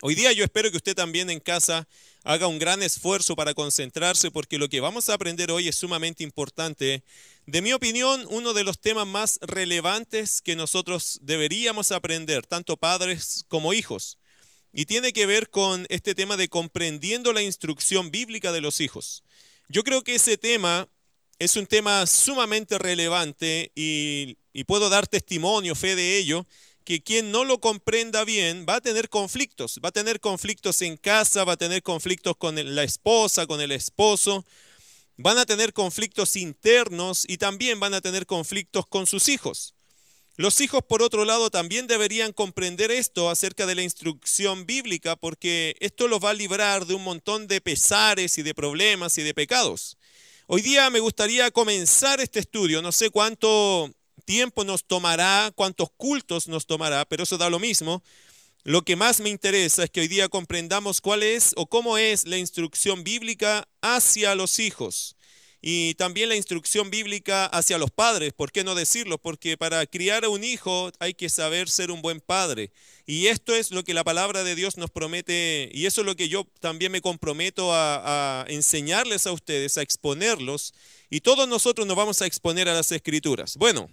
Hoy día yo espero que usted también en casa haga un gran esfuerzo para concentrarse porque lo que vamos a aprender hoy es sumamente importante. De mi opinión, uno de los temas más relevantes que nosotros deberíamos aprender, tanto padres como hijos. Y tiene que ver con este tema de comprendiendo la instrucción bíblica de los hijos. Yo creo que ese tema es un tema sumamente relevante y, puedo dar testimonio, fe de ello, que quien no lo comprenda bien va a tener conflictos, va a tener conflictos en casa, va a tener conflictos con la esposa, con el esposo, van a tener conflictos internos y también van a tener conflictos con sus hijos. Los hijos, por otro lado, también deberían comprender esto acerca de la instrucción bíblica porque esto los va a librar de un montón de pesares y de problemas y de pecados. Hoy día me gustaría comenzar este estudio, no sé cuánto tiempo nos tomará, cuántos cultos nos tomará, pero eso da lo mismo. Lo que más me interesa es que hoy día comprendamos cuál es o cómo es la instrucción bíblica hacia los hijos y también la instrucción bíblica hacia los padres, ¿por qué no decirlo? Porque para criar a un hijo hay que saber ser un buen padre. Y esto es lo que la palabra de Dios nos promete y eso es lo que yo también me comprometo a, a enseñarles a ustedes, a exponerlos. Y todos nosotros nos vamos a exponer a las escrituras. Bueno,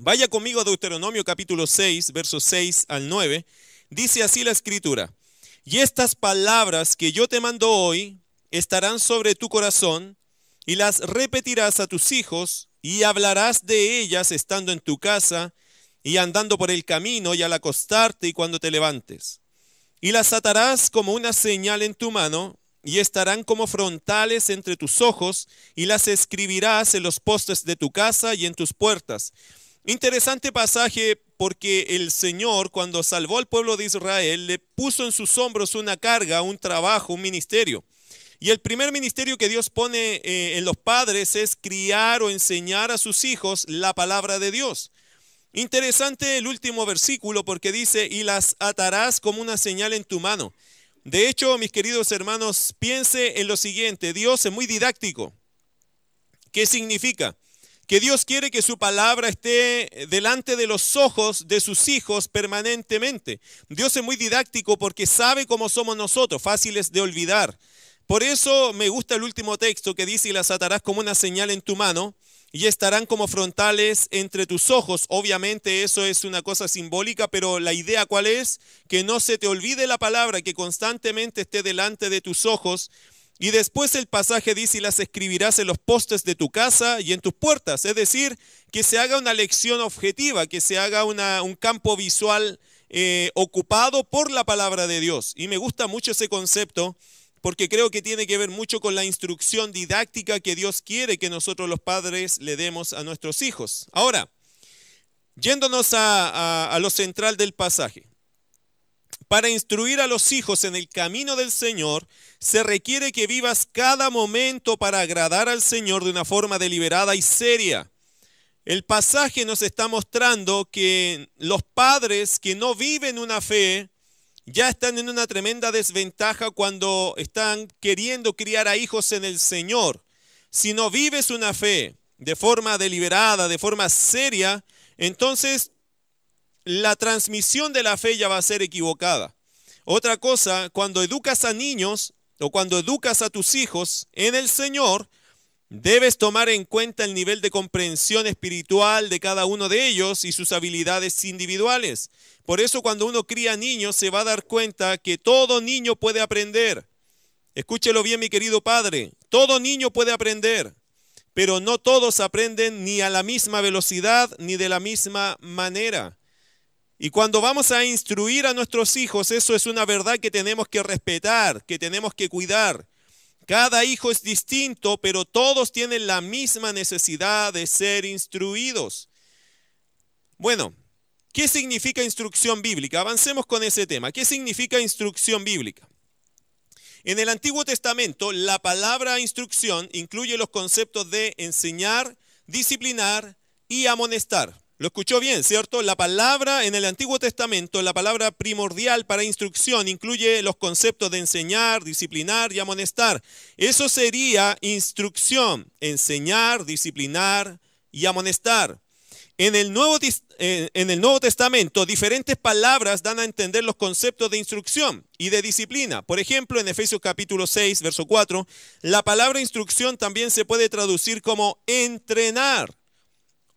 Vaya conmigo a Deuteronomio capítulo 6, versos 6 al 9. Dice así la escritura. Y estas palabras que yo te mando hoy estarán sobre tu corazón y las repetirás a tus hijos y hablarás de ellas estando en tu casa y andando por el camino y al acostarte y cuando te levantes. Y las atarás como una señal en tu mano y estarán como frontales entre tus ojos y las escribirás en los postes de tu casa y en tus puertas Interesante pasaje porque el Señor cuando salvó al pueblo de Israel le puso en sus hombros una carga, un trabajo, un ministerio. Y el primer ministerio que Dios pone eh, en los padres es criar o enseñar a sus hijos la palabra de Dios. Interesante el último versículo porque dice, y las atarás como una señal en tu mano. De hecho, mis queridos hermanos, piense en lo siguiente, Dios es muy didáctico. ¿Qué significa? Que Dios quiere que su palabra esté delante de los ojos de sus hijos permanentemente. Dios es muy didáctico porque sabe cómo somos nosotros, fáciles de olvidar. Por eso me gusta el último texto que dice, y las atarás como una señal en tu mano y estarán como frontales entre tus ojos. Obviamente eso es una cosa simbólica, pero la idea cuál es? Que no se te olvide la palabra, que constantemente esté delante de tus ojos y después el pasaje dice, y las escribirás en los postes de tu casa y en tus puertas. Es decir, que se haga una lección objetiva, que se haga un campo visual eh, ocupado por la palabra de Dios. Y me gusta mucho ese concepto porque creo que tiene que ver mucho con la instrucción didáctica que Dios quiere que nosotros los padres le demos a nuestros hijos. Ahora, yéndonos a lo central del pasaje. Para instruir a los hijos en el camino del Señor, se requiere que vivas cada momento para agradar al Señor de una forma deliberada y seria. El pasaje nos está mostrando que los padres que no viven una fe ya están en una tremenda desventaja cuando están queriendo criar a hijos en el Señor. Si no vives una fe de forma deliberada, de forma seria, entonces la transmisión de la fe ya va a ser equivocada. Otra cosa, cuando educas a niños o cuando educas a tus hijos en el Señor, debes tomar en cuenta el nivel de comprensión espiritual de cada uno de ellos y sus habilidades individuales. Por eso cuando uno cría niños se va a dar cuenta que todo niño puede aprender. Escúchelo bien, mi querido padre. Todo niño puede aprender, pero no todos aprenden ni a la misma velocidad ni de la misma manera. Y cuando vamos a instruir a nuestros hijos, eso es una verdad que tenemos que respetar, que tenemos que cuidar. Cada hijo es distinto, pero todos tienen la misma necesidad de ser instruidos. Bueno, ¿qué significa instrucción bíblica? Avancemos con ese tema. ¿Qué significa instrucción bíblica? En el Antiguo Testamento, la palabra instrucción incluye los conceptos de enseñar, disciplinar y amonestar. Lo escuchó bien, ¿cierto? La palabra en el Antiguo Testamento, la palabra primordial para instrucción, incluye los conceptos de enseñar, disciplinar y amonestar. Eso sería instrucción, enseñar, disciplinar y amonestar. En el, Nuevo, eh, Testamento, diferentes palabras dan a entender los conceptos de instrucción y de disciplina. Por ejemplo, en Efesios capítulo 6, verso 4, la palabra instrucción también se puede traducir como entrenar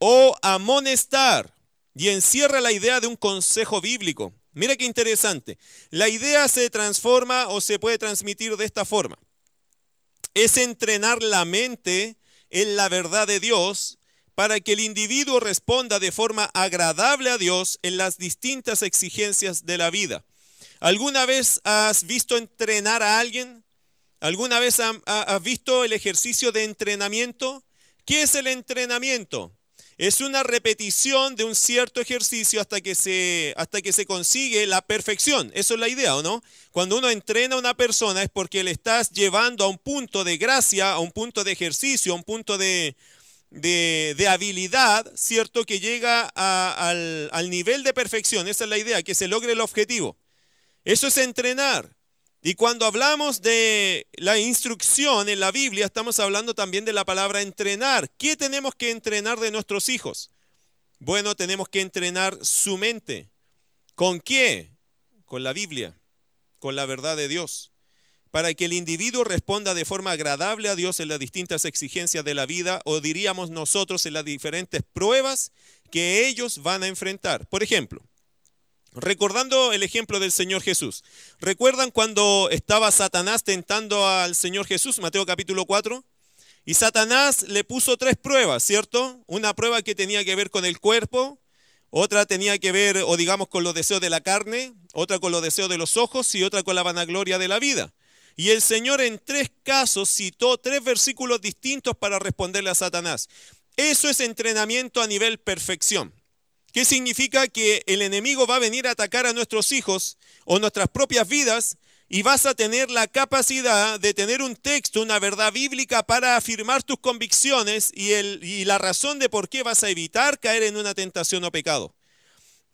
o amonestar y encierra la idea de un consejo bíblico. Mira qué interesante. La idea se transforma o se puede transmitir de esta forma. Es entrenar la mente en la verdad de Dios para que el individuo responda de forma agradable a Dios en las distintas exigencias de la vida. ¿Alguna vez has visto entrenar a alguien? ¿Alguna vez has visto el ejercicio de entrenamiento? ¿Qué es el entrenamiento? Es una repetición de un cierto ejercicio hasta que, se, hasta que se consigue la perfección. Eso es la idea, ¿o no? Cuando uno entrena a una persona es porque le estás llevando a un punto de gracia, a un punto de ejercicio, a un punto de, de, habilidad, ¿cierto? Que llega al, al nivel de perfección. Esa es la idea, que se logre el objetivo. Eso es entrenar. Y cuando hablamos de la instrucción en la Biblia, estamos hablando también de la palabra entrenar. ¿Qué tenemos que entrenar de nuestros hijos? Bueno, tenemos que entrenar su mente. ¿Con qué? Con la Biblia, con la verdad de Dios para que el individuo responda de forma agradable a Dios en las distintas exigencias de la vida o diríamos nosotros en las diferentes pruebas que ellos van a enfrentar. Por ejemplo, recordando el ejemplo del Señor Jesús, ¿recuerdan cuando estaba Satanás tentando al Señor Jesús, Mateo capítulo 4? Y Satanás le puso tres pruebas, ¿cierto? Una prueba que tenía que ver con el cuerpo, otra tenía que ver, o digamos, con los deseos de la carne, otra con los deseos de los ojos y otra con la vanagloria de la vida. Y el Señor en tres casos citó tres versículos distintos para responderle a Satanás. Eso es entrenamiento a nivel perfección. ¿Qué significa? Que el enemigo va a venir a atacar a nuestros hijos o nuestras propias vidas y vas a tener la capacidad de tener un texto, una verdad bíblica para afirmar tus convicciones y, y la razón de por qué vas a evitar caer en una tentación o pecado.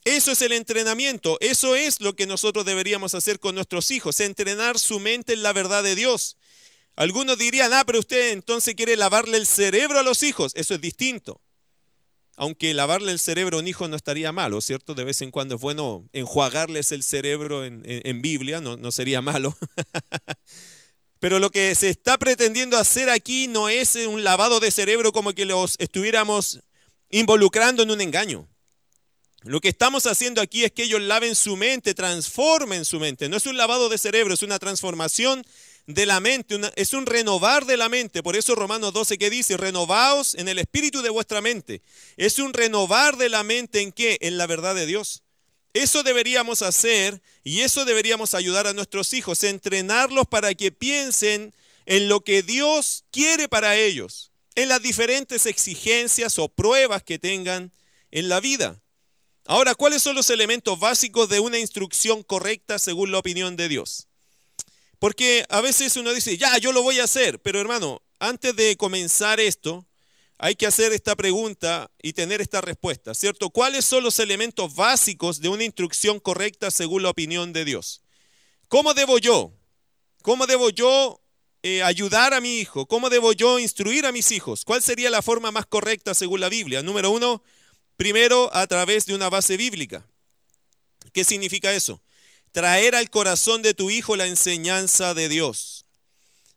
Eso es el entrenamiento, eso es lo que nosotros deberíamos hacer con nuestros hijos, entrenar su mente en la verdad de Dios. Algunos dirían, ah, pero usted entonces quiere lavarle el cerebro a los hijos, eso es distinto. Aunque lavarle el cerebro a un hijo no estaría malo, ¿cierto? De vez en cuando es bueno enjuagarles el cerebro en, Biblia, no, no sería malo. Pero lo que se está pretendiendo hacer aquí no es un lavado de cerebro como que los estuviéramos involucrando en un engaño. Lo que estamos haciendo aquí es que ellos laven su mente, transformen su mente. No es un lavado de cerebro, es una transformación de la mente, es un renovar de la mente. Por eso Romanos 12 que dice, renovaos en el espíritu de vuestra mente. Es un renovar de la mente en qué? En la verdad de Dios. Eso deberíamos hacer y eso deberíamos ayudar a nuestros hijos, entrenarlos para que piensen en lo que Dios quiere para ellos, en las diferentes exigencias o pruebas que tengan en la vida. Ahora, ¿cuáles son los elementos básicos de una instrucción correcta según la opinión de Dios? Porque a veces uno dice, ya, yo lo voy a hacer, pero hermano, antes de comenzar esto, hay que hacer esta pregunta y tener esta respuesta, ¿cierto? ¿Cuáles son los elementos básicos de una instrucción correcta según la opinión de Dios? ¿Cómo debo yo? ¿Cómo debo yo eh, ayudar a mi hijo? ¿Cómo debo yo instruir a mis hijos? ¿Cuál sería la forma más correcta según la Biblia? Número uno, Primero, a través de una base bíblica. ¿Qué significa eso? Traer al corazón de tu hijo la enseñanza de Dios.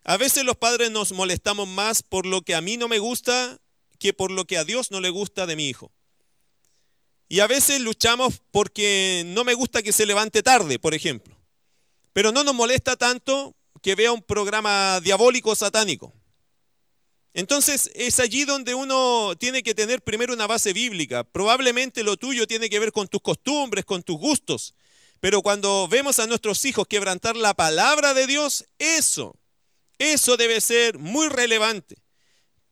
A veces los padres nos molestamos más por lo que a mí no me gusta que por lo que a Dios no le gusta de mi hijo. Y a veces luchamos porque no me gusta que se levante tarde, por ejemplo. Pero no nos molesta tanto que vea un programa diabólico satánico. Entonces es allí donde uno tiene que tener primero una base bíblica. Probablemente lo tuyo tiene que ver con tus costumbres, con tus gustos. Pero cuando vemos a nuestros hijos quebrantar la palabra de Dios, eso, eso debe ser muy relevante.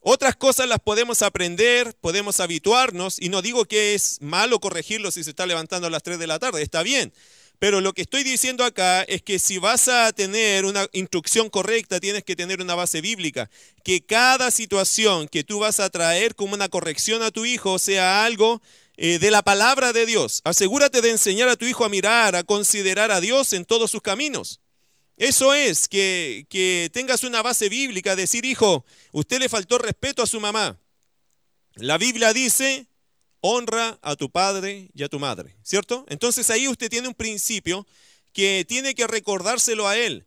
Otras cosas las podemos aprender, podemos habituarnos, y no digo que es malo corregirlo si se está levantando a las 3 de la tarde, está bien. Pero lo que estoy diciendo acá es que si vas a tener una instrucción correcta, tienes que tener una base bíblica. Que cada situación que tú vas a traer como una corrección a tu hijo sea algo eh, de la palabra de Dios. Asegúrate de enseñar a tu hijo a mirar, a considerar a Dios en todos sus caminos. Eso es, que, que tengas una base bíblica, decir, hijo, usted le faltó respeto a su mamá. La Biblia dice honra a tu padre y a tu madre, ¿cierto? Entonces ahí usted tiene un principio que tiene que recordárselo a él.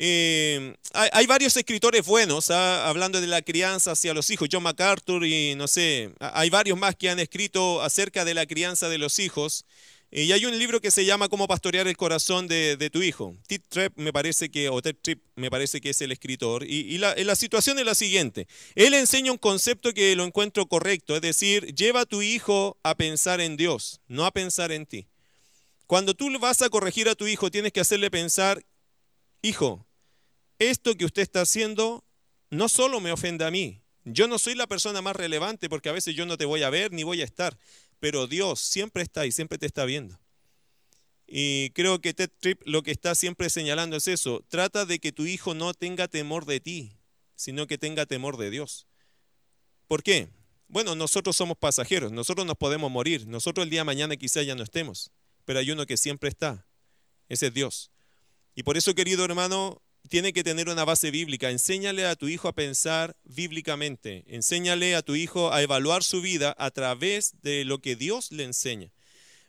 Eh, hay, varios escritores buenos ¿ah? hablando de la crianza hacia los hijos, John MacArthur y no sé, hay varios más que han escrito acerca de la crianza de los hijos. Y hay un libro que se llama Cómo pastorear el corazón de, tu hijo. Ted Tripp me parece que, o Ted Tripp me parece que es el escritor. Y, la, situación es la siguiente. Él enseña un concepto que lo encuentro correcto, es decir, lleva a tu hijo a pensar en Dios, no a pensar en ti. Cuando tú vas a corregir a tu hijo, tienes que hacerle pensar, hijo, esto que usted está haciendo no solo me ofende a mí. Yo no soy la persona más relevante porque a veces yo no te voy a ver ni voy a estar pero Dios siempre está y siempre te está viendo. Y creo que Ted Tripp lo que está siempre señalando es eso. Trata de que tu hijo no tenga temor de ti, sino que tenga temor de Dios. ¿Por qué? Bueno, nosotros somos pasajeros, nosotros nos podemos morir, nosotros el día de mañana quizá ya no estemos, pero hay uno que siempre está, ese es Dios. Y por eso, querido hermano, tiene que tener una base bíblica. Enséñale a tu hijo a pensar bíblicamente. Enséñale a tu hijo a evaluar su vida a través de lo que Dios le enseña.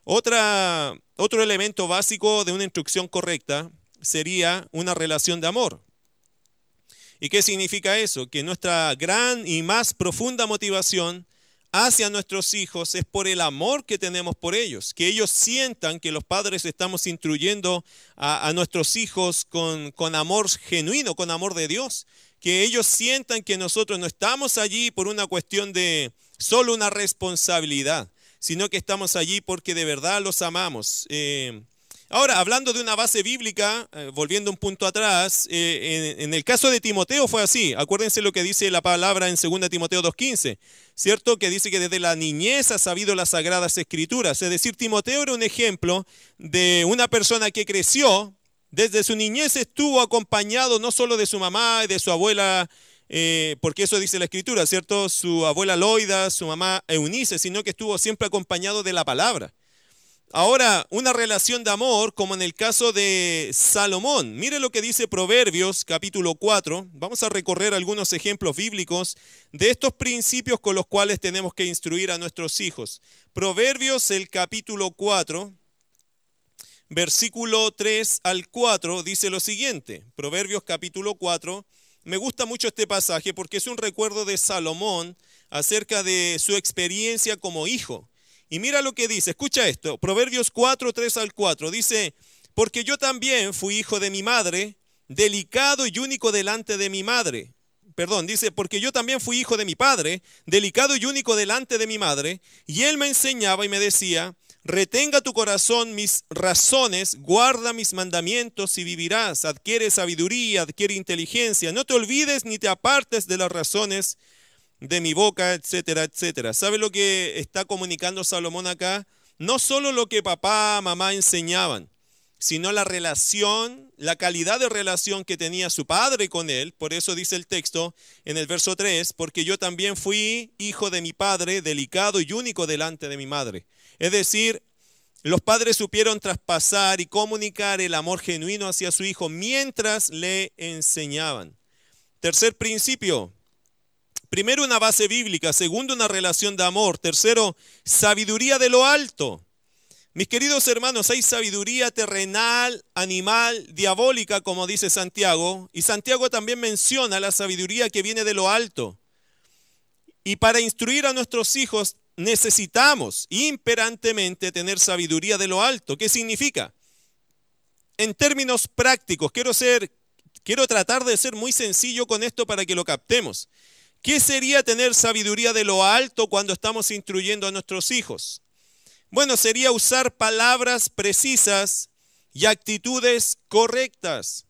Otro elemento básico de una instrucción correcta sería una relación de amor. ¿Y qué significa eso? Que nuestra gran y más profunda motivación hacia nuestros hijos es por el amor que tenemos por ellos, que ellos sientan que los padres estamos instruyendo a, nuestros hijos con, con amor genuino, con amor de Dios, que ellos sientan que nosotros no estamos allí por una cuestión de solo una responsabilidad, sino que estamos allí porque de verdad los amamos. Eh, Ahora, hablando de una base bíblica, eh, volviendo un punto atrás, eh, en, el caso de Timoteo fue así. Acuérdense lo que dice la palabra en 2 Timoteo 2.15, ¿cierto? Que dice que desde la niñez ha sabido las sagradas escrituras. Es decir, Timoteo era un ejemplo de una persona que creció, desde su niñez estuvo acompañado no solo de su mamá y de su abuela, eh, porque eso dice la escritura, ¿cierto? Su abuela Loida, su mamá Eunice, sino que estuvo siempre acompañado de la palabra. Ahora, una relación de amor, como en el caso de Salomón. Mire lo que dice Proverbios capítulo 4. Vamos a recorrer algunos ejemplos bíblicos de estos principios con los cuales tenemos que instruir a nuestros hijos. Proverbios el capítulo 4, versículo 3 al 4, dice lo siguiente. Proverbios capítulo 4. Me gusta mucho este pasaje porque es un recuerdo de Salomón acerca de su experiencia como hijo. Y mira lo que dice, escucha esto, Proverbios 4, 3 al 4, dice, porque yo también fui hijo de mi madre, delicado y único delante de mi madre. Perdón, dice, porque yo también fui hijo de mi padre, delicado y único delante de mi madre, y él me enseñaba y me decía, retenga tu corazón mis razones, guarda mis mandamientos y vivirás, adquiere sabiduría, adquiere inteligencia, no te olvides ni te apartes de las razones de mi boca, etcétera, etcétera. ¿Sabe lo que está comunicando Salomón acá? No solo lo que papá, mamá enseñaban, sino la relación, la calidad de relación que tenía su padre con él. Por eso dice el texto en el verso 3, porque yo también fui hijo de mi padre, delicado y único delante de mi madre. Es decir, los padres supieron traspasar y comunicar el amor genuino hacia su hijo mientras le enseñaban. Tercer principio, Primero, una base bíblica. Segundo, una relación de amor. Tercero, sabiduría de lo alto. Mis queridos hermanos, hay sabiduría terrenal, animal, diabólica, como dice Santiago. Y Santiago también menciona la sabiduría que viene de lo alto. Y para instruir a nuestros hijos necesitamos imperantemente tener sabiduría de lo alto. ¿Qué significa? En términos prácticos, quiero ser, quiero tratar de ser muy sencillo con esto para que lo captemos. ¿Qué sería tener sabiduría de lo alto cuando estamos instruyendo a nuestros hijos? Bueno, sería usar palabras precisas y actitudes correctas.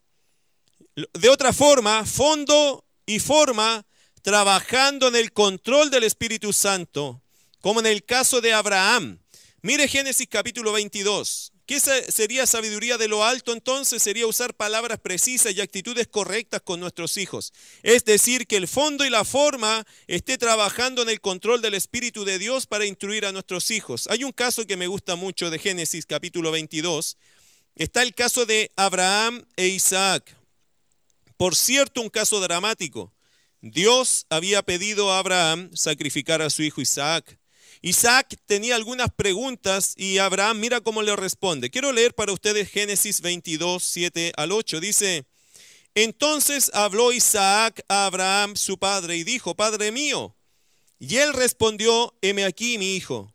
De otra forma, fondo y forma, trabajando en el control del Espíritu Santo, como en el caso de Abraham. Mire Génesis capítulo 22. ¿Qué sería sabiduría de lo alto entonces? Sería usar palabras precisas y actitudes correctas con nuestros hijos. Es decir, que el fondo y la forma esté trabajando en el control del Espíritu de Dios para instruir a nuestros hijos. Hay un caso que me gusta mucho de Génesis capítulo 22. Está el caso de Abraham e Isaac. Por cierto, un caso dramático. Dios había pedido a Abraham sacrificar a su hijo Isaac. Isaac tenía algunas preguntas y Abraham mira cómo le responde. Quiero leer para ustedes Génesis 22, 7 al 8. Dice, entonces habló Isaac a Abraham su padre y dijo, Padre mío. Y él respondió, heme aquí mi hijo.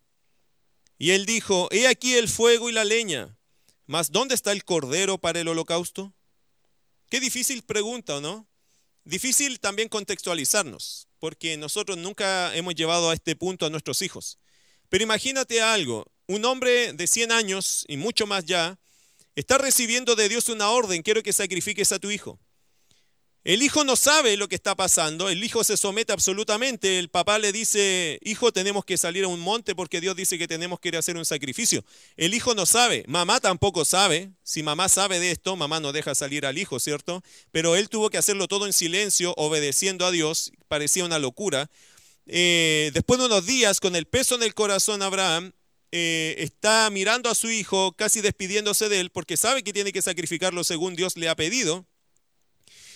Y él dijo, he aquí el fuego y la leña, mas ¿dónde está el cordero para el holocausto? Qué difícil pregunta, ¿no? Difícil también contextualizarnos, porque nosotros nunca hemos llevado a este punto a nuestros hijos. Pero imagínate algo, un hombre de 100 años y mucho más ya, está recibiendo de Dios una orden, quiero que sacrifiques a tu hijo. El hijo no sabe lo que está pasando, el hijo se somete absolutamente, el papá le dice, hijo, tenemos que salir a un monte porque Dios dice que tenemos que ir a hacer un sacrificio. El hijo no sabe, mamá tampoco sabe, si mamá sabe de esto, mamá no deja salir al hijo, ¿cierto? Pero él tuvo que hacerlo todo en silencio, obedeciendo a Dios, parecía una locura. Eh, después de unos días, con el peso en el corazón, Abraham eh, está mirando a su hijo, casi despidiéndose de él, porque sabe que tiene que sacrificarlo según Dios le ha pedido.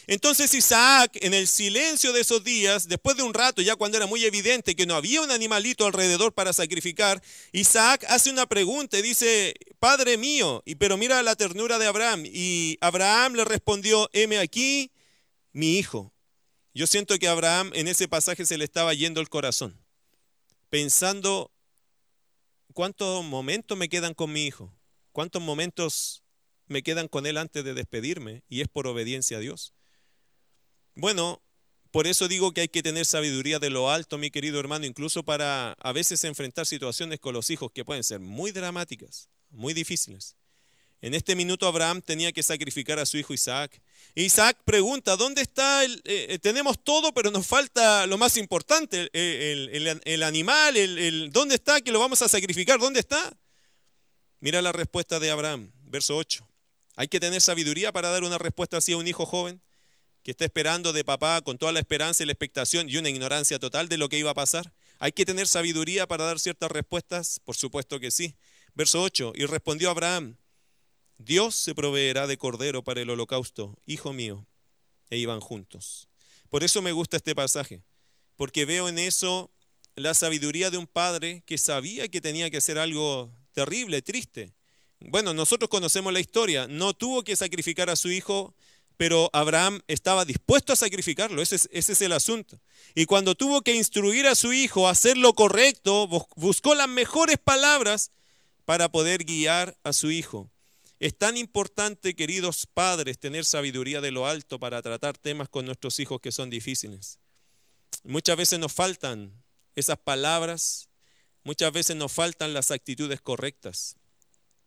Entonces Isaac, en el silencio de esos días, después de un rato, ya cuando era muy evidente que no había un animalito alrededor para sacrificar, Isaac hace una pregunta y dice, Padre mío, y, pero mira la ternura de Abraham. Y Abraham le respondió, heme aquí, mi hijo. Yo siento que a Abraham en ese pasaje se le estaba yendo el corazón, pensando, ¿cuántos momentos me quedan con mi hijo? ¿Cuántos momentos me quedan con él antes de despedirme? Y es por obediencia a Dios. Bueno, por eso digo que hay que tener sabiduría de lo alto, mi querido hermano, incluso para a veces enfrentar situaciones con los hijos que pueden ser muy dramáticas, muy difíciles. En este minuto Abraham tenía que sacrificar a su hijo Isaac. Isaac pregunta, ¿dónde está? El, eh, eh, tenemos todo, pero nos falta lo más importante, el, animal, el, ¿dónde está que lo vamos a sacrificar? ¿Dónde está? Mira la respuesta de Abraham, verso 8. Hay que tener sabiduría para dar una respuesta así a un hijo joven que está esperando de papá con toda la esperanza y la expectación y una ignorancia total de lo que iba a pasar? ¿Hay que tener sabiduría para dar ciertas respuestas? Por supuesto que sí. Verso 8, y respondió Abraham, Dios se proveerá de cordero para el holocausto, hijo mío. E iban juntos. Por eso me gusta este pasaje, porque veo en eso la sabiduría de un padre que sabía que tenía que hacer algo terrible, triste. Bueno, nosotros conocemos la historia, no tuvo que sacrificar a su hijo pero Abraham estaba dispuesto a sacrificarlo, ese es, el asunto. Y cuando tuvo que instruir a su hijo a hacer lo correcto, buscó las mejores palabras para poder guiar a su hijo. Es tan importante, queridos padres, tener sabiduría de lo alto para tratar temas con nuestros hijos que son difíciles. Muchas veces nos faltan esas palabras, muchas veces nos faltan las actitudes correctas.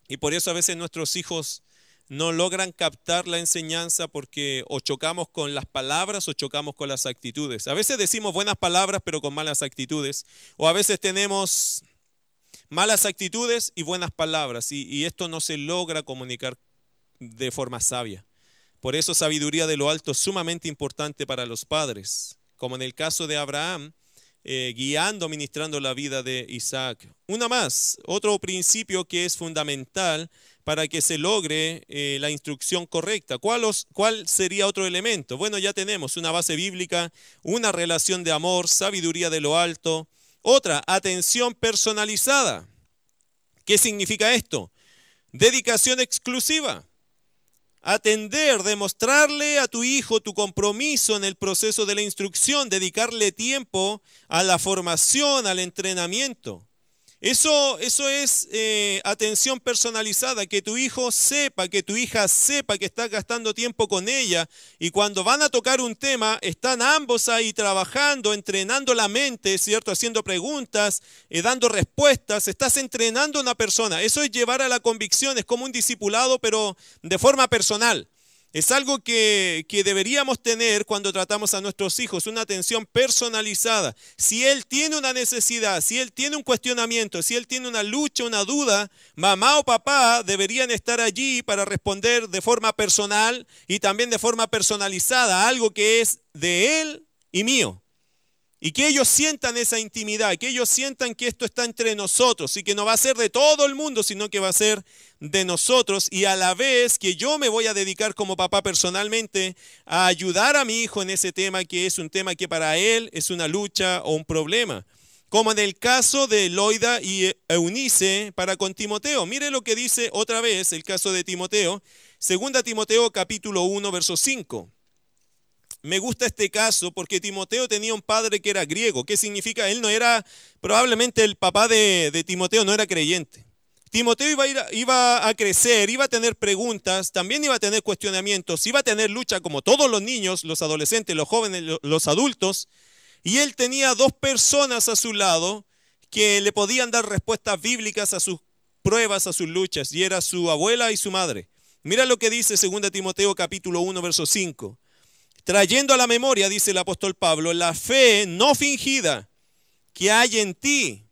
Y por eso a veces nuestros hijos no logran captar la enseñanza porque o chocamos con las palabras o chocamos con las actitudes. A veces decimos buenas palabras pero con malas actitudes. O a veces tenemos malas actitudes y buenas palabras. Y, esto no se logra comunicar de forma sabia. Por eso sabiduría de lo alto es sumamente importante para los padres. Como en el caso de Abraham, eh, guiando, ministrando la vida de Isaac. Una más, otro principio que es fundamental para que se logre eh, la instrucción correcta. ¿Cuál, ¿Cuál sería otro elemento? Bueno, ya tenemos una base bíblica, una relación de amor, sabiduría de lo alto. Otra, atención personalizada. ¿Qué significa esto? Dedicación exclusiva. Atender, demostrarle a tu hijo tu compromiso en el proceso de la instrucción, dedicarle tiempo a la formación, al entrenamiento. Eso, eso es eh, atención personalizada, que tu hijo sepa, que tu hija sepa que estás gastando tiempo con ella y cuando van a tocar un tema, están ambos ahí trabajando, entrenando la mente, ¿cierto? Haciendo preguntas, eh, dando respuestas, estás entrenando a una persona. Eso es llevar a la convicción, es como un discipulado, pero de forma personal. Es algo que, deberíamos tener cuando tratamos a nuestros hijos, una atención personalizada. Si él tiene una necesidad, si él tiene un cuestionamiento, si él tiene una lucha, una duda, mamá o papá deberían estar allí para responder de forma personal y también de forma personalizada, algo que es de él y mío. Y que ellos sientan esa intimidad, que ellos sientan que esto está entre nosotros y que no va a ser de todo el mundo, sino que va a ser de nosotros y a la vez que yo me voy a dedicar como papá personalmente a ayudar a mi hijo en ese tema que es un tema que para él es una lucha o un problema. como en el caso de Loida y Eunice para con Timoteo. Mire lo que dice otra vez el caso de Timoteo, segunda Timoteo capítulo 1, verso 5. Me gusta este caso porque Timoteo tenía un padre que era griego. ¿Qué significa? Él no era, probablemente el papá de, Timoteo no era creyente. Timoteo iba a, ir, iba a crecer, iba a tener preguntas, también iba a tener cuestionamientos, iba a tener lucha como todos los niños, los adolescentes, los jóvenes, los adultos. Y él tenía dos personas a su lado que le podían dar respuestas bíblicas a sus pruebas, a sus luchas, y era su abuela y su madre. Mira lo que dice 2 Timoteo capítulo 1, verso 5. Trayendo a la memoria, dice el apóstol Pablo, la fe no fingida que hay en ti,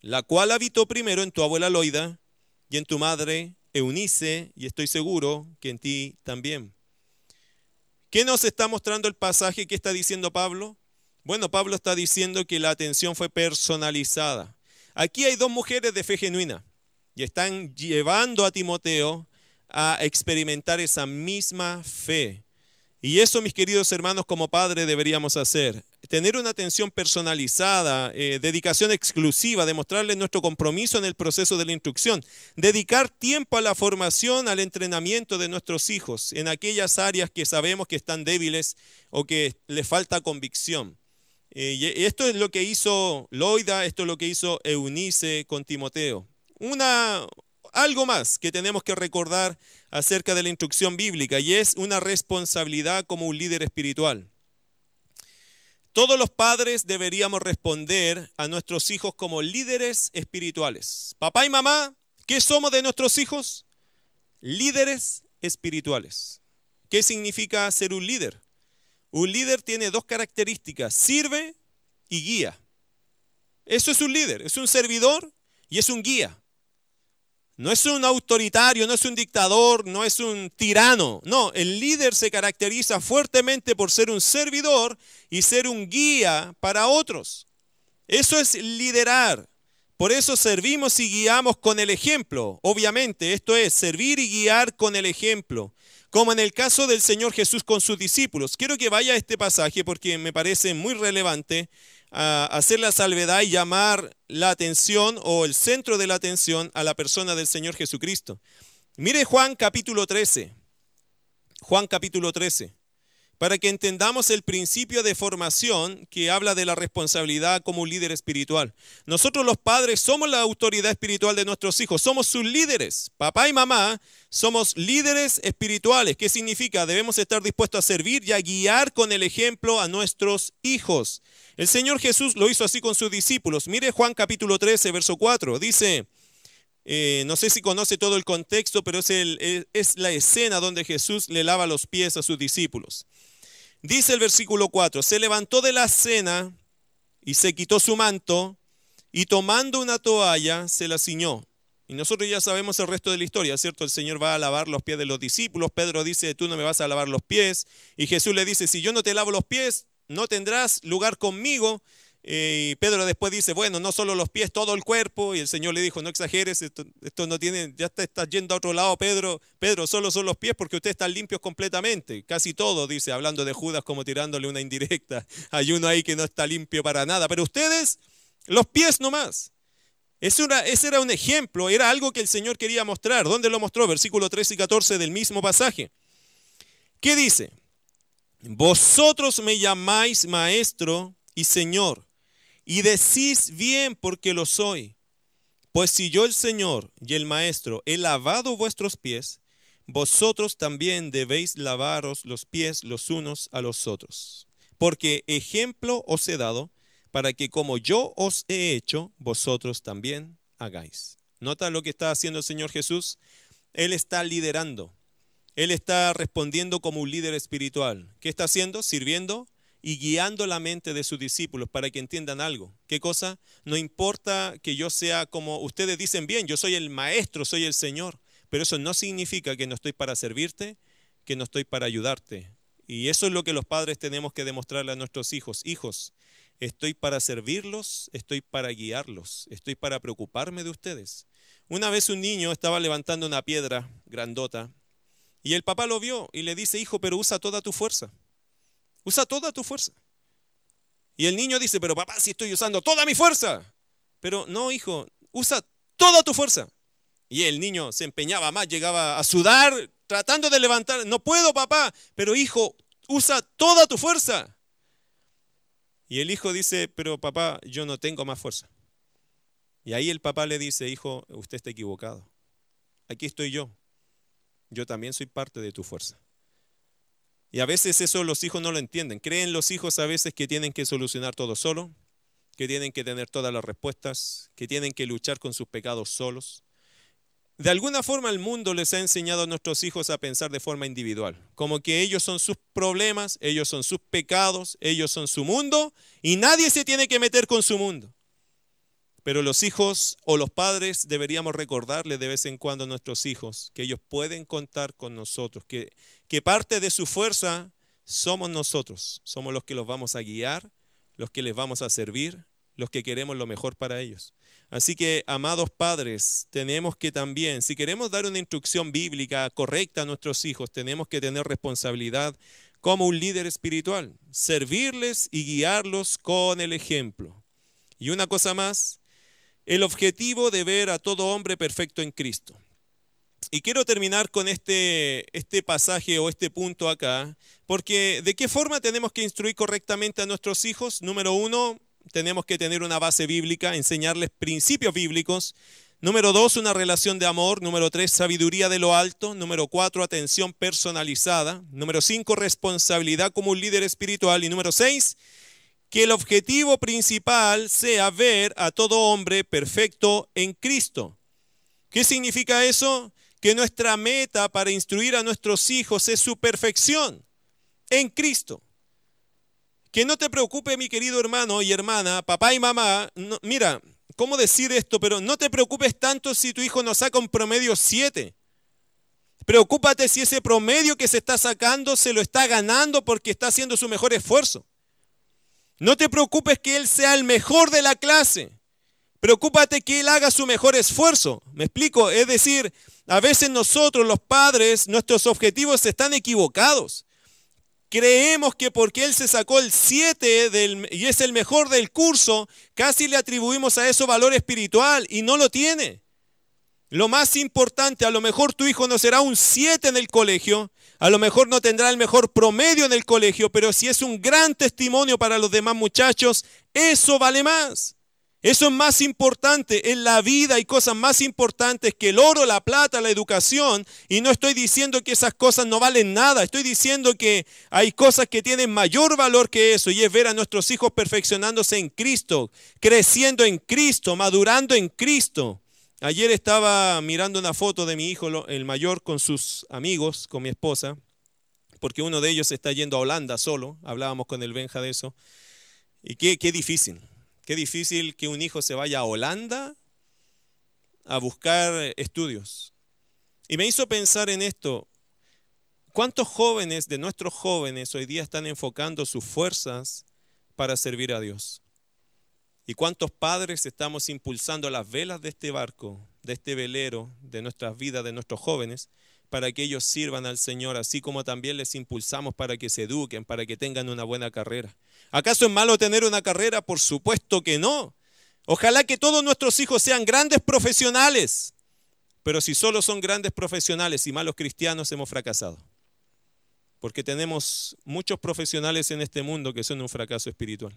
la cual habitó primero en tu abuela Loida y en tu madre Eunice, y estoy seguro que en ti también. ¿Qué nos está mostrando el pasaje? ¿Qué está diciendo Pablo? Bueno, Pablo está diciendo que la atención fue personalizada. Aquí hay dos mujeres de fe genuina y están llevando a Timoteo a experimentar esa misma fe. Y eso, mis queridos hermanos, como padre deberíamos hacer. Tener una atención personalizada, eh, dedicación exclusiva, demostrarle nuestro compromiso en el proceso de la instrucción. Dedicar tiempo a la formación, al entrenamiento de nuestros hijos en aquellas áreas que sabemos que están débiles o que les falta convicción. Eh, y esto es lo que hizo Loida, esto es lo que hizo Eunice con Timoteo. Una, algo más que tenemos que recordar acerca de la instrucción bíblica y es una responsabilidad como un líder espiritual. Todos los padres deberíamos responder a nuestros hijos como líderes espirituales. Papá y mamá, ¿qué somos de nuestros hijos? Líderes espirituales. ¿Qué significa ser un líder? Un líder tiene dos características, sirve y guía. Eso es un líder, es un servidor y es un guía. No es un autoritario, no es un dictador, no es un tirano. No, el líder se caracteriza fuertemente por ser un servidor y ser un guía para otros. Eso es liderar. Por eso servimos y guiamos con el ejemplo. Obviamente, esto es servir y guiar con el ejemplo como en el caso del Señor Jesús con sus discípulos. Quiero que vaya a este pasaje porque me parece muy relevante ah, hacer la salvedad y llamar la atención o el centro de la atención a la persona del Señor Jesucristo. Mire Juan capítulo 13. Juan capítulo 13 para que entendamos el principio de formación que habla de la responsabilidad como un líder espiritual. Nosotros los padres somos la autoridad espiritual de nuestros hijos, somos sus líderes. Papá y mamá somos líderes espirituales. ¿Qué significa? Debemos estar dispuestos a servir y a guiar con el ejemplo a nuestros hijos. El Señor Jesús lo hizo así con sus discípulos. Mire Juan capítulo 13, verso 4. Dice, eh, no sé si conoce todo el contexto, pero es, es la escena donde Jesús le lava los pies a sus discípulos. Dice el versículo 4, se levantó de la cena y se quitó su manto y tomando una toalla se la ciñó. Y nosotros ya sabemos el resto de la historia, ¿cierto? El Señor va a lavar los pies de los discípulos, Pedro dice, tú no me vas a lavar los pies, y Jesús le dice, si yo no te lavo los pies, no tendrás lugar conmigo. Eh, y Pedro después dice, bueno, no solo los pies, todo el cuerpo. Y el Señor le dijo, no exageres, esto, no tiene, ya te estás yendo a otro lado, Pedro. Pedro, solo son los pies porque ustedes están limpios completamente. Casi todo, dice, hablando de Judas como tirándole una indirecta. Hay uno ahí que no está limpio para nada. Pero ustedes, los pies nomás. una, ese era un ejemplo, era algo que el Señor quería mostrar. ¿Dónde lo mostró? Versículo 13 y 14 del mismo pasaje. ¿Qué dice? Vosotros me llamáis maestro y señor y decís bien porque lo soy. Pues si yo el Señor y el Maestro he lavado vuestros pies, vosotros también debéis lavaros los pies los unos a los otros. Porque ejemplo os he dado para que como yo os he hecho, vosotros también hagáis. ¿Nota lo que está haciendo el Señor Jesús? Él está liderando. Él está respondiendo como un líder espiritual. ¿Qué está haciendo? Sirviendo y guiando la mente de sus discípulos para que entiendan algo. ¿Qué cosa? No importa que yo sea como ustedes dicen bien, yo soy el maestro, soy el Señor, pero eso no significa que no estoy para servirte, que no estoy para ayudarte. Y eso es lo que los padres tenemos que demostrarle a nuestros hijos. Hijos, estoy para servirlos, estoy para guiarlos, estoy para preocuparme de ustedes. Una vez un niño estaba levantando una piedra grandota y el papá lo vio y le dice, hijo, pero usa toda tu fuerza. Usa toda tu fuerza. Y el niño dice, pero papá, si estoy usando toda mi fuerza. Pero no, hijo, usa toda tu fuerza. Y el niño se empeñaba más, llegaba a sudar, tratando de levantar. No puedo, papá, pero hijo, usa toda tu fuerza. Y el hijo dice, pero papá, yo no tengo más fuerza. Y ahí el papá le dice, hijo, usted está equivocado. Aquí estoy yo. Yo también soy parte de tu fuerza. Y a veces eso los hijos no lo entienden. Creen los hijos a veces que tienen que solucionar todo solo, que tienen que tener todas las respuestas, que tienen que luchar con sus pecados solos. De alguna forma el mundo les ha enseñado a nuestros hijos a pensar de forma individual, como que ellos son sus problemas, ellos son sus pecados, ellos son su mundo y nadie se tiene que meter con su mundo. Pero los hijos o los padres deberíamos recordarle de vez en cuando a nuestros hijos que ellos pueden contar con nosotros, que, que parte de su fuerza somos nosotros, somos los que los vamos a guiar, los que les vamos a servir, los que queremos lo mejor para ellos. Así que, amados padres, tenemos que también, si queremos dar una instrucción bíblica correcta a nuestros hijos, tenemos que tener responsabilidad como un líder espiritual, servirles y guiarlos con el ejemplo. Y una cosa más, el objetivo de ver a todo hombre perfecto en Cristo. Y quiero terminar con este, este pasaje o este punto acá, porque ¿de qué forma tenemos que instruir correctamente a nuestros hijos? Número uno, tenemos que tener una base bíblica, enseñarles principios bíblicos. Número dos, una relación de amor. Número tres, sabiduría de lo alto. Número cuatro, atención personalizada. Número cinco, responsabilidad como un líder espiritual. Y número seis, que el objetivo principal sea ver a todo hombre perfecto en Cristo. ¿Qué significa eso? Que nuestra meta para instruir a nuestros hijos es su perfección en Cristo. Que no te preocupe, mi querido hermano y hermana, papá y mamá. mira, ¿cómo decir esto? Pero no te preocupes tanto si tu hijo no saca un promedio 7. Preocúpate si ese promedio que se está sacando se lo está ganando porque está haciendo su mejor esfuerzo. No te preocupes que él sea el mejor de la clase. Preocúpate que él haga su mejor esfuerzo. ¿Me explico? Es decir, a veces nosotros los padres, nuestros objetivos están equivocados. Creemos que porque él se sacó el 7 y es el mejor del curso, casi le atribuimos a eso valor espiritual y no lo tiene. Lo más importante, a lo mejor tu hijo no será un 7 en el colegio, a lo mejor no tendrá el mejor promedio en el colegio, pero si es un gran testimonio para los demás muchachos, eso vale más. Eso es más importante. En la vida hay cosas más importantes que el oro, la plata, la educación. Y no estoy diciendo que esas cosas no valen nada. Estoy diciendo que hay cosas que tienen mayor valor que eso. Y es ver a nuestros hijos perfeccionándose en Cristo, creciendo en Cristo, madurando en Cristo. Ayer estaba mirando una foto de mi hijo, el mayor, con sus amigos, con mi esposa, porque uno de ellos está yendo a Holanda solo, hablábamos con el Benja de eso. Y qué, qué difícil, qué difícil que un hijo se vaya a Holanda a buscar estudios. Y me hizo pensar en esto, ¿cuántos jóvenes de nuestros jóvenes hoy día están enfocando sus fuerzas para servir a Dios? ¿Y cuántos padres estamos impulsando las velas de este barco, de este velero, de nuestras vidas, de nuestros jóvenes, para que ellos sirvan al Señor, así como también les impulsamos para que se eduquen, para que tengan una buena carrera? ¿Acaso es malo tener una carrera? Por supuesto que no. Ojalá que todos nuestros hijos sean grandes profesionales, pero si solo son grandes profesionales y malos cristianos, hemos fracasado. Porque tenemos muchos profesionales en este mundo que son un fracaso espiritual.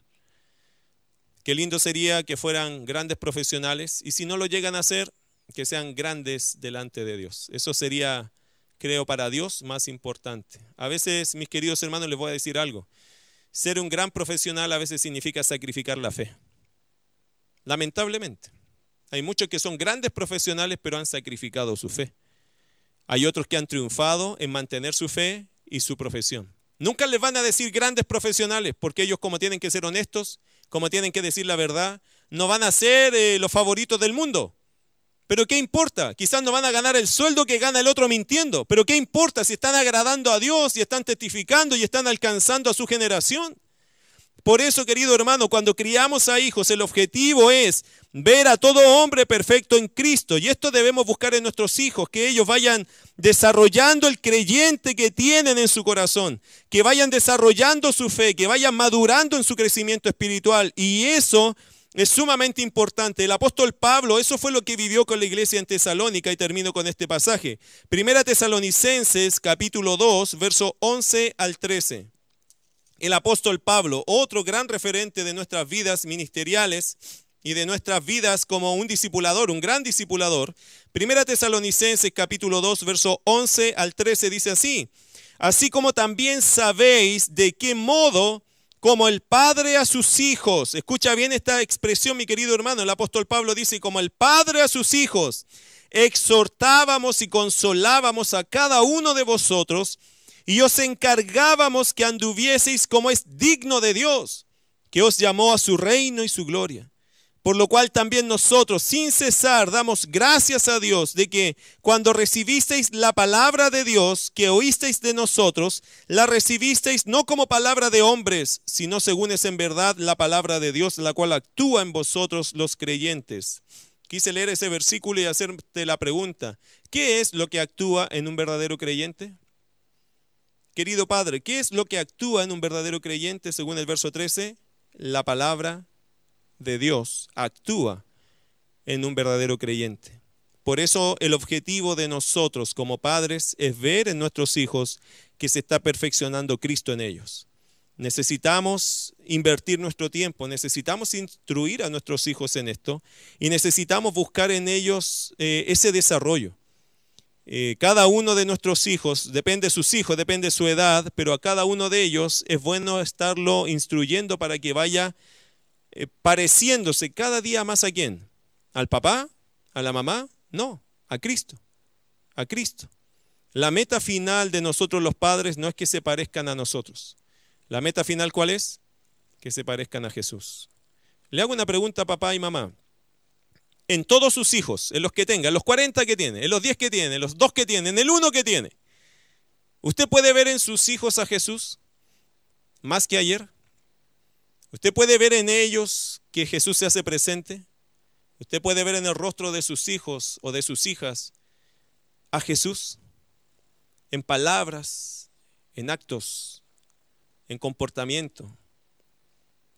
Qué lindo sería que fueran grandes profesionales y si no lo llegan a ser, que sean grandes delante de Dios. Eso sería, creo, para Dios más importante. A veces, mis queridos hermanos, les voy a decir algo. Ser un gran profesional a veces significa sacrificar la fe. Lamentablemente. Hay muchos que son grandes profesionales pero han sacrificado su fe. Hay otros que han triunfado en mantener su fe y su profesión. Nunca les van a decir grandes profesionales porque ellos como tienen que ser honestos, como tienen que decir la verdad, no van a ser eh, los favoritos del mundo. Pero ¿qué importa? Quizás no van a ganar el sueldo que gana el otro mintiendo. Pero ¿qué importa si están agradando a Dios y están testificando y están alcanzando a su generación? Por eso, querido hermano, cuando criamos a hijos, el objetivo es ver a todo hombre perfecto en Cristo. Y esto debemos buscar en nuestros hijos, que ellos vayan desarrollando el creyente que tienen en su corazón, que vayan desarrollando su fe, que vayan madurando en su crecimiento espiritual. Y eso es sumamente importante. El apóstol Pablo, eso fue lo que vivió con la iglesia en Tesalónica y termino con este pasaje. Primera Tesalonicenses capítulo 2, verso 11 al 13. El apóstol Pablo, otro gran referente de nuestras vidas ministeriales y de nuestras vidas como un discipulador, un gran discipulador. Primera Tesalonicenses capítulo 2, verso 11 al 13 dice así: Así como también sabéis de qué modo como el padre a sus hijos. Escucha bien esta expresión, mi querido hermano. El apóstol Pablo dice, como el padre a sus hijos, exhortábamos y consolábamos a cada uno de vosotros y os encargábamos que anduvieseis como es digno de Dios, que os llamó a su reino y su gloria por lo cual también nosotros, sin cesar, damos gracias a Dios de que cuando recibisteis la palabra de Dios que oísteis de nosotros, la recibisteis no como palabra de hombres, sino según es en verdad la palabra de Dios, la cual actúa en vosotros los creyentes. Quise leer ese versículo y hacerte la pregunta, ¿qué es lo que actúa en un verdadero creyente? Querido Padre, ¿qué es lo que actúa en un verdadero creyente según el verso 13? La palabra de Dios actúa en un verdadero creyente. Por eso el objetivo de nosotros como padres es ver en nuestros hijos que se está perfeccionando Cristo en ellos. Necesitamos invertir nuestro tiempo, necesitamos instruir a nuestros hijos en esto y necesitamos buscar en ellos eh, ese desarrollo. Eh, cada uno de nuestros hijos, depende de sus hijos, depende de su edad, pero a cada uno de ellos es bueno estarlo instruyendo para que vaya eh, pareciéndose cada día más a quién? ¿Al papá? ¿A la mamá? No, a Cristo. A Cristo. La meta final de nosotros los padres no es que se parezcan a nosotros. La meta final cuál es? Que se parezcan a Jesús. Le hago una pregunta a papá y mamá. En todos sus hijos, en los que tenga, en los 40 que tiene, en los 10 que tiene, en los 2 que tiene, en el 1 que tiene, ¿usted puede ver en sus hijos a Jesús más que ayer? Usted puede ver en ellos que Jesús se hace presente. Usted puede ver en el rostro de sus hijos o de sus hijas a Jesús en palabras, en actos, en comportamiento.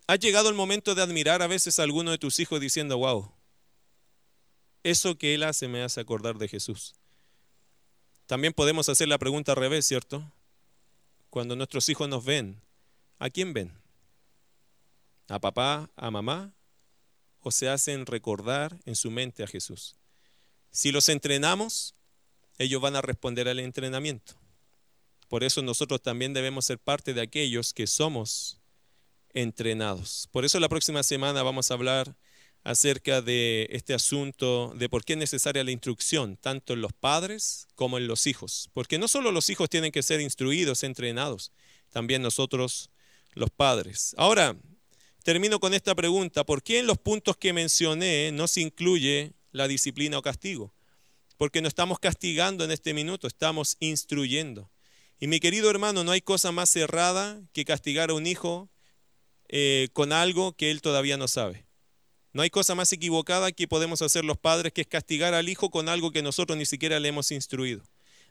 Ha llegado el momento de admirar a veces a alguno de tus hijos diciendo, wow, eso que él hace me hace acordar de Jesús. También podemos hacer la pregunta al revés, ¿cierto? Cuando nuestros hijos nos ven, ¿a quién ven? a papá, a mamá, o se hacen recordar en su mente a Jesús. Si los entrenamos, ellos van a responder al entrenamiento. Por eso nosotros también debemos ser parte de aquellos que somos entrenados. Por eso la próxima semana vamos a hablar acerca de este asunto de por qué es necesaria la instrucción, tanto en los padres como en los hijos. Porque no solo los hijos tienen que ser instruidos, entrenados, también nosotros los padres. Ahora, termino con esta pregunta. ¿Por qué en los puntos que mencioné no se incluye la disciplina o castigo? Porque no estamos castigando en este minuto, estamos instruyendo. Y mi querido hermano, no hay cosa más cerrada que castigar a un hijo eh, con algo que él todavía no sabe. No hay cosa más equivocada que podemos hacer los padres que es castigar al hijo con algo que nosotros ni siquiera le hemos instruido.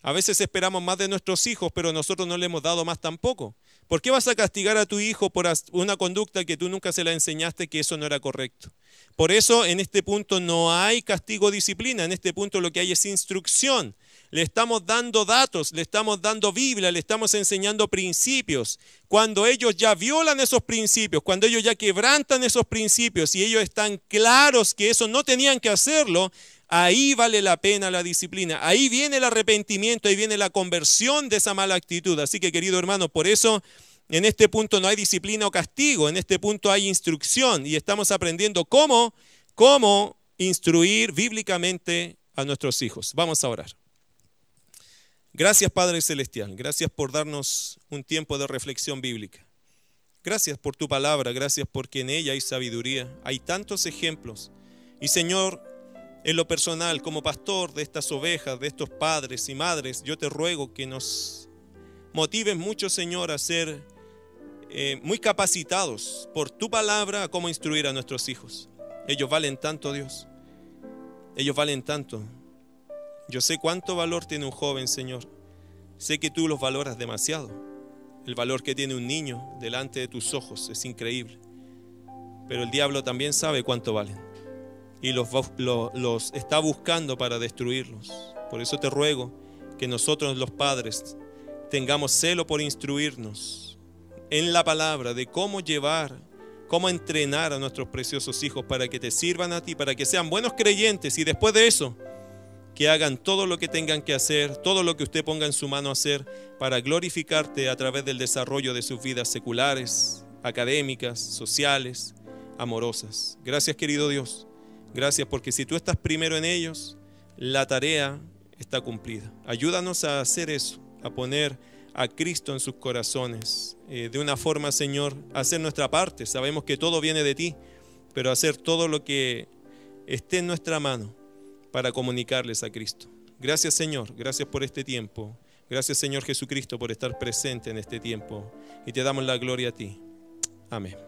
A veces esperamos más de nuestros hijos, pero nosotros no le hemos dado más tampoco. ¿Por qué vas a castigar a tu hijo por una conducta que tú nunca se la enseñaste que eso no era correcto? Por eso en este punto no hay castigo disciplina, en este punto lo que hay es instrucción. Le estamos dando datos, le estamos dando Biblia, le estamos enseñando principios. Cuando ellos ya violan esos principios, cuando ellos ya quebrantan esos principios y ellos están claros que eso no tenían que hacerlo, Ahí vale la pena la disciplina. Ahí viene el arrepentimiento, ahí viene la conversión de esa mala actitud. Así que querido hermano, por eso en este punto no hay disciplina o castigo, en este punto hay instrucción y estamos aprendiendo cómo, cómo instruir bíblicamente a nuestros hijos. Vamos a orar. Gracias Padre Celestial, gracias por darnos un tiempo de reflexión bíblica. Gracias por tu palabra, gracias porque en ella hay sabiduría, hay tantos ejemplos. Y Señor, en lo personal, como pastor de estas ovejas, de estos padres y madres, yo te ruego que nos motiven mucho, Señor, a ser eh, muy capacitados por tu palabra a cómo instruir a nuestros hijos. Ellos valen tanto, Dios. Ellos valen tanto. Yo sé cuánto valor tiene un joven, Señor. Sé que tú los valoras demasiado. El valor que tiene un niño delante de tus ojos es increíble. Pero el diablo también sabe cuánto valen. Y los, los está buscando para destruirlos. Por eso te ruego que nosotros los padres tengamos celo por instruirnos en la palabra de cómo llevar, cómo entrenar a nuestros preciosos hijos para que te sirvan a ti, para que sean buenos creyentes y después de eso, que hagan todo lo que tengan que hacer, todo lo que usted ponga en su mano hacer para glorificarte a través del desarrollo de sus vidas seculares, académicas, sociales, amorosas. Gracias querido Dios. Gracias porque si tú estás primero en ellos, la tarea está cumplida. Ayúdanos a hacer eso, a poner a Cristo en sus corazones. Eh, de una forma, Señor, hacer nuestra parte. Sabemos que todo viene de ti, pero hacer todo lo que esté en nuestra mano para comunicarles a Cristo. Gracias, Señor. Gracias por este tiempo. Gracias, Señor Jesucristo, por estar presente en este tiempo. Y te damos la gloria a ti. Amén.